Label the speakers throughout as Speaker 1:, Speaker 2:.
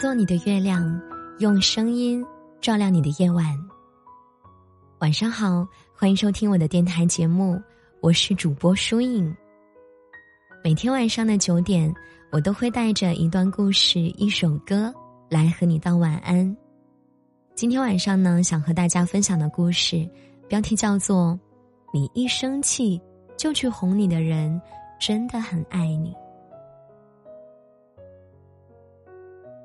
Speaker 1: 做你的月亮，用声音照亮你的夜晚。晚上好，欢迎收听我的电台节目，我是主播舒影。每天晚上的九点，我都会带着一段故事、一首歌来和你道晚安。今天晚上呢，想和大家分享的故事，标题叫做《你一生气就去哄你的人，真的很爱你》。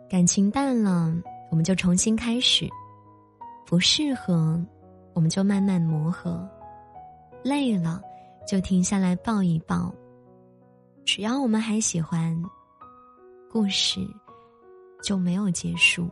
Speaker 1: 感情淡了，我们就重新开始；不适合，我们就慢慢磨合；累了，就停下来抱一抱。只要我们还喜欢，故事就没有结束。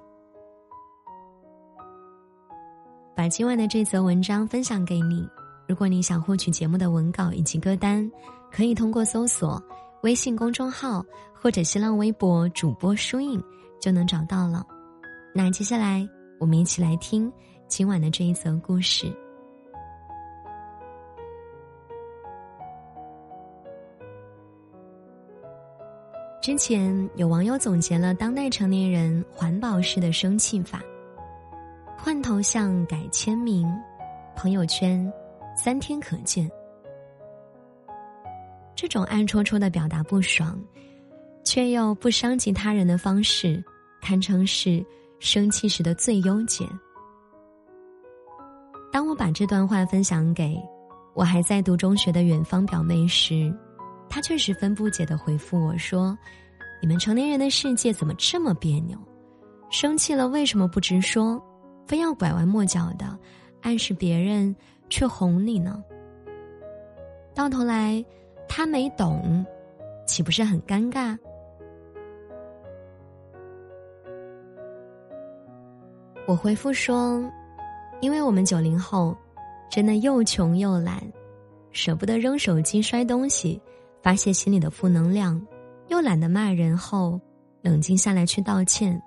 Speaker 1: 把今晚的这则文章分享给你。如果你想获取节目的文稿以及歌单，可以通过搜索微信公众号或者新浪微博主播书印。就能找到了。那接下来，我们一起来听今晚的这一则故事。之前有网友总结了当代成年人环保式的生气法：换头像、改签名、朋友圈三天可见。这种暗戳戳的表达不爽，却又不伤及他人的方式。堪称是生气时的最优解。当我把这段话分享给我还在读中学的远方表妹时，她却十分不解的回复我说：“你们成年人的世界怎么这么别扭？生气了为什么不直说，非要拐弯抹角的暗示别人去哄你呢？到头来他没懂，岂不是很尴尬？”我回复说：“因为我们九零后，真的又穷又懒，舍不得扔手机摔东西，发泄心里的负能量，又懒得骂人后冷静下来去道歉。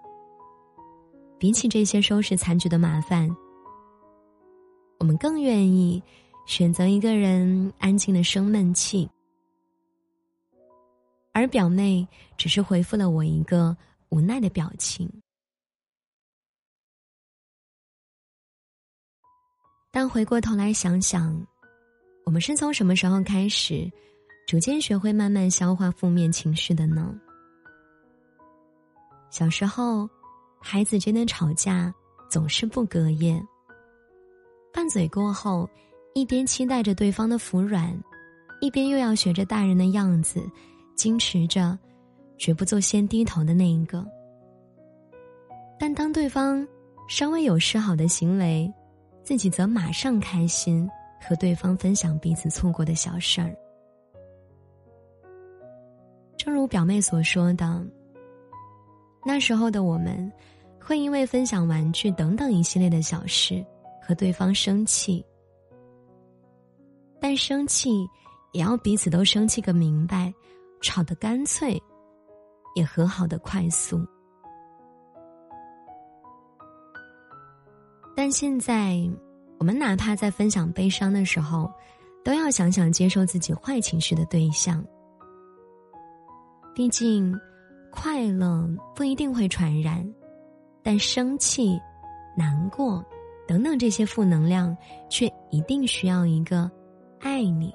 Speaker 1: 比起这些收拾残局的麻烦，我们更愿意选择一个人安静的生闷气。而表妹只是回复了我一个无奈的表情。”但回过头来想想，我们是从什么时候开始，逐渐学会慢慢消化负面情绪的呢？小时候，孩子间的吵架总是不隔夜，拌嘴过后，一边期待着对方的服软，一边又要学着大人的样子，矜持着，绝不做先低头的那一个。但当对方稍微有示好的行为，自己则马上开心，和对方分享彼此错过的小事儿。正如表妹所说的，那时候的我们，会因为分享玩具等等一系列的小事和对方生气，但生气也要彼此都生气个明白，吵得干脆，也和好的快速。但现在，我们哪怕在分享悲伤的时候，都要想想接受自己坏情绪的对象。毕竟，快乐不一定会传染，但生气、难过等等这些负能量，却一定需要一个爱你、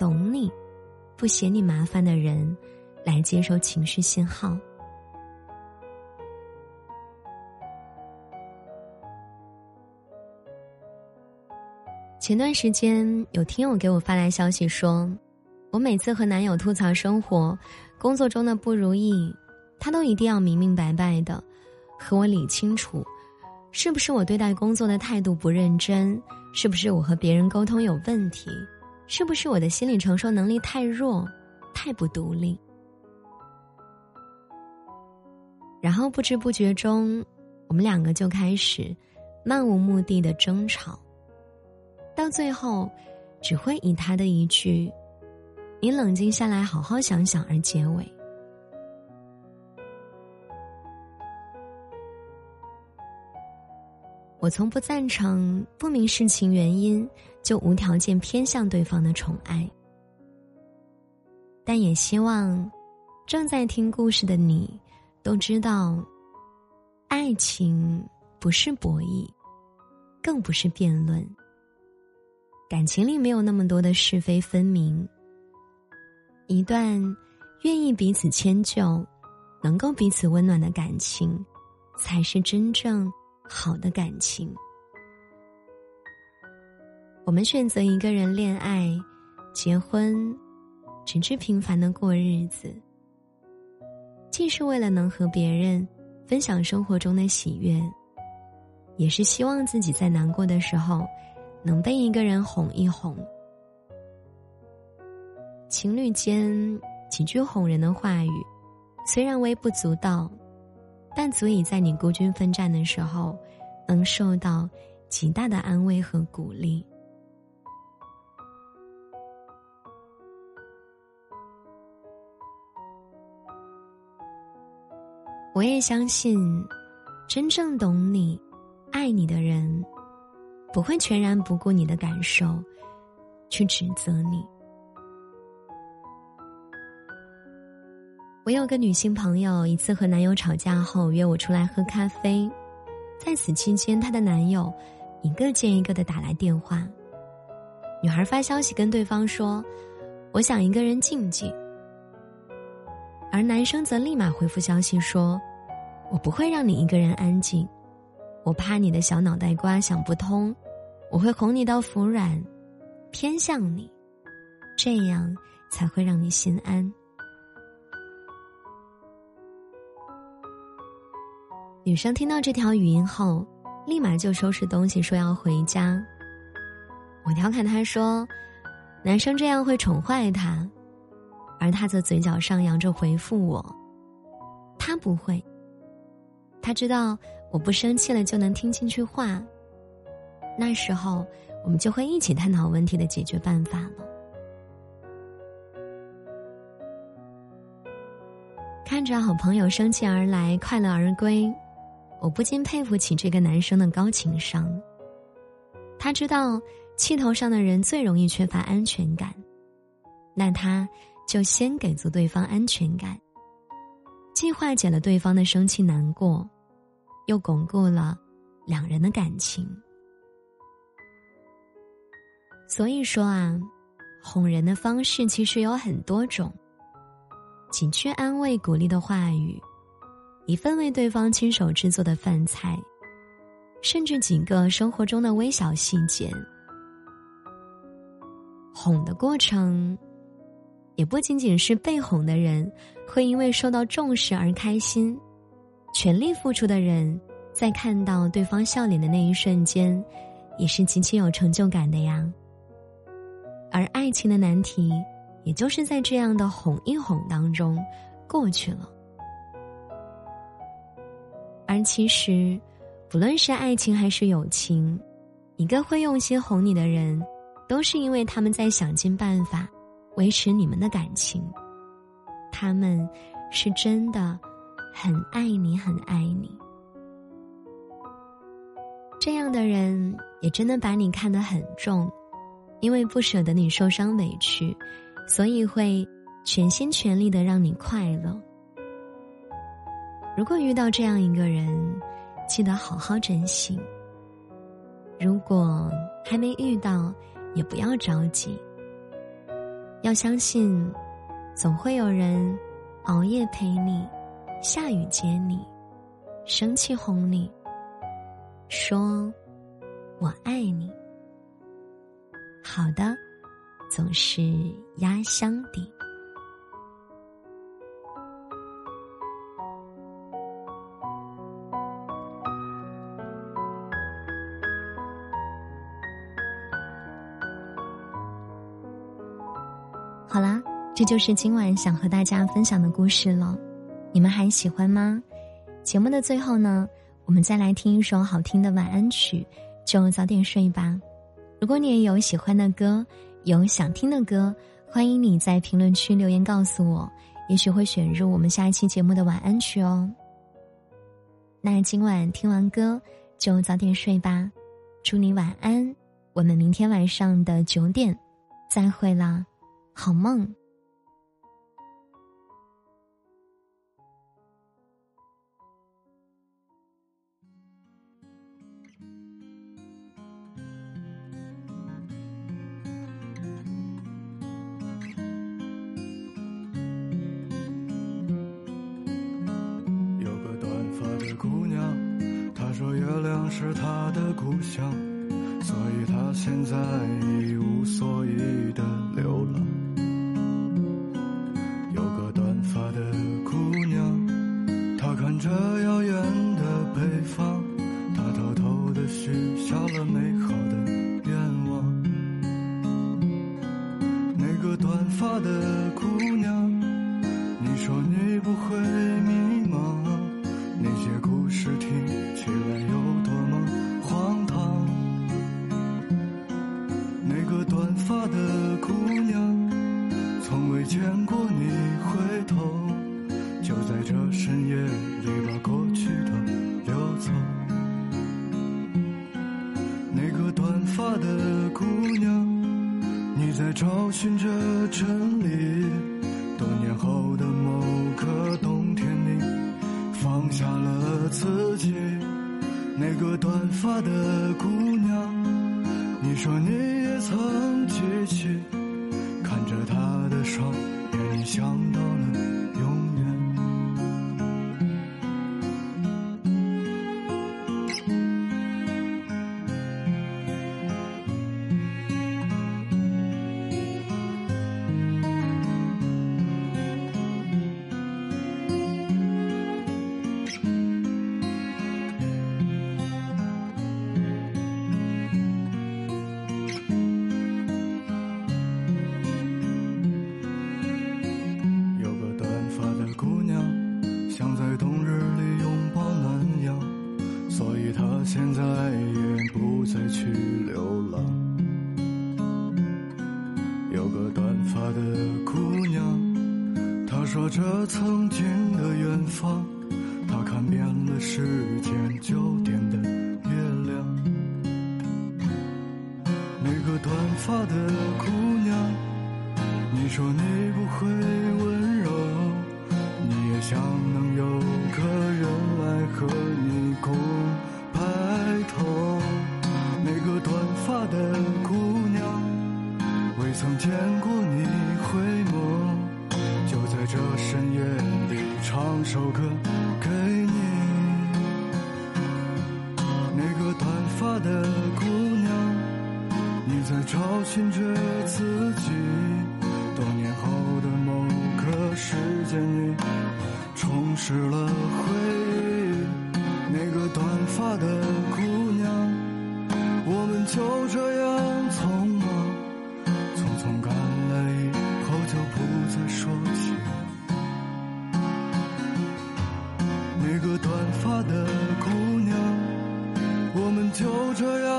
Speaker 1: 懂你、不嫌你麻烦的人来接收情绪信号。前段时间有听友给我发来消息说，我每次和男友吐槽生活、工作中的不如意，他都一定要明明白白的和我理清楚，是不是我对待工作的态度不认真，是不是我和别人沟通有问题，是不是我的心理承受能力太弱、太不独立。然后不知不觉中，我们两个就开始漫无目的的争吵。到最后，只会以他的一句“你冷静下来，好好想想”而结尾。我从不赞成不明事情原因就无条件偏向对方的宠爱，但也希望正在听故事的你都知道，爱情不是博弈，更不是辩论。感情里没有那么多的是非分明。一段愿意彼此迁就、能够彼此温暖的感情，才是真正好的感情。我们选择一个人恋爱、结婚，只是平凡的过日子，既是为了能和别人分享生活中的喜悦，也是希望自己在难过的时候能被一个人哄一哄。情侣间几句哄人的话语，虽然微不足道，但足以在你孤军奋战的时候，能受到极大的安慰和鼓励。我也相信，真正懂你、爱你的人，不会全然不顾你的感受，去指责你。我有个女性朋友，一次和男友吵架后约我出来喝咖啡，在此期间，她的男友一个接一个的打来电话。女孩发消息跟对方说：“我想一个人静静。”而男生则立马回复消息说：“我不会让你一个人安静，我怕你的小脑袋瓜想不通，我会哄你到服软，偏向你，这样才会让你心安。”女生听到这条语音后，立马就收拾东西说要回家。我调侃她说：“男生这样会宠坏她。”而他则嘴角上扬着回复我：“他不会。他知道我不生气了就能听进去话。那时候我们就会一起探讨问题的解决办法了。”看着好朋友生气而来，快乐而归，我不禁佩服起这个男生的高情商。他知道气头上的人最容易缺乏安全感，那他。就先给足对方安全感，既化解了对方的生气难过，又巩固了两人的感情。所以说啊，哄人的方式其实有很多种，几句安慰鼓励的话语，一份为对方亲手制作的饭菜，甚至几个生活中的微小细节，哄的过程。也不仅仅是被哄的人会因为受到重视而开心，全力付出的人在看到对方笑脸的那一瞬间，也是极其有成就感的呀。而爱情的难题，也就是在这样的哄一哄当中过去了。而其实，不论是爱情还是友情，一个会用心哄你的人，都是因为他们在想尽办法。维持你们的感情，他们是真的很爱你，很爱你。这样的人也真的把你看得很重，因为不舍得你受伤委屈，所以会全心全力的让你快乐。如果遇到这样一个人，记得好好珍惜。如果还没遇到，也不要着急。要相信，总会有人熬夜陪你，下雨接你，生气哄你，说“我爱你”。好的，总是压箱底。好啦，这就是今晚想和大家分享的故事了，你们还喜欢吗？节目的最后呢，我们再来听一首好听的晚安曲，就早点睡吧。如果你也有喜欢的歌，有想听的歌，欢迎你在评论区留言告诉我，也许会选入我们下一期节目的晚安曲哦。那今晚听完歌就早点睡吧，祝你晚安，我们明天晚上的九点再会啦。好梦。
Speaker 2: 说月亮是他的故乡，所以他现在一无所依的流浪。有个短发的姑娘，她看着遥远的北方，她偷偷的许下了美好的愿望。那个短发的姑娘，你说你不会着真理，多年后的某个冬天，里放下了自己。那个短发的姑娘，你说你也曾记起，看着她的双眼，想到了现在也不再去流浪。有个短发的姑娘，她说着曾经的远方，她看遍了世间九点的月亮。那个短发的姑娘。你说你不会时间，你重拾了回忆。那个短发的姑娘，我们就这样匆忙，匆匆赶来以后就不再说起。那个短发的姑娘，我们就这样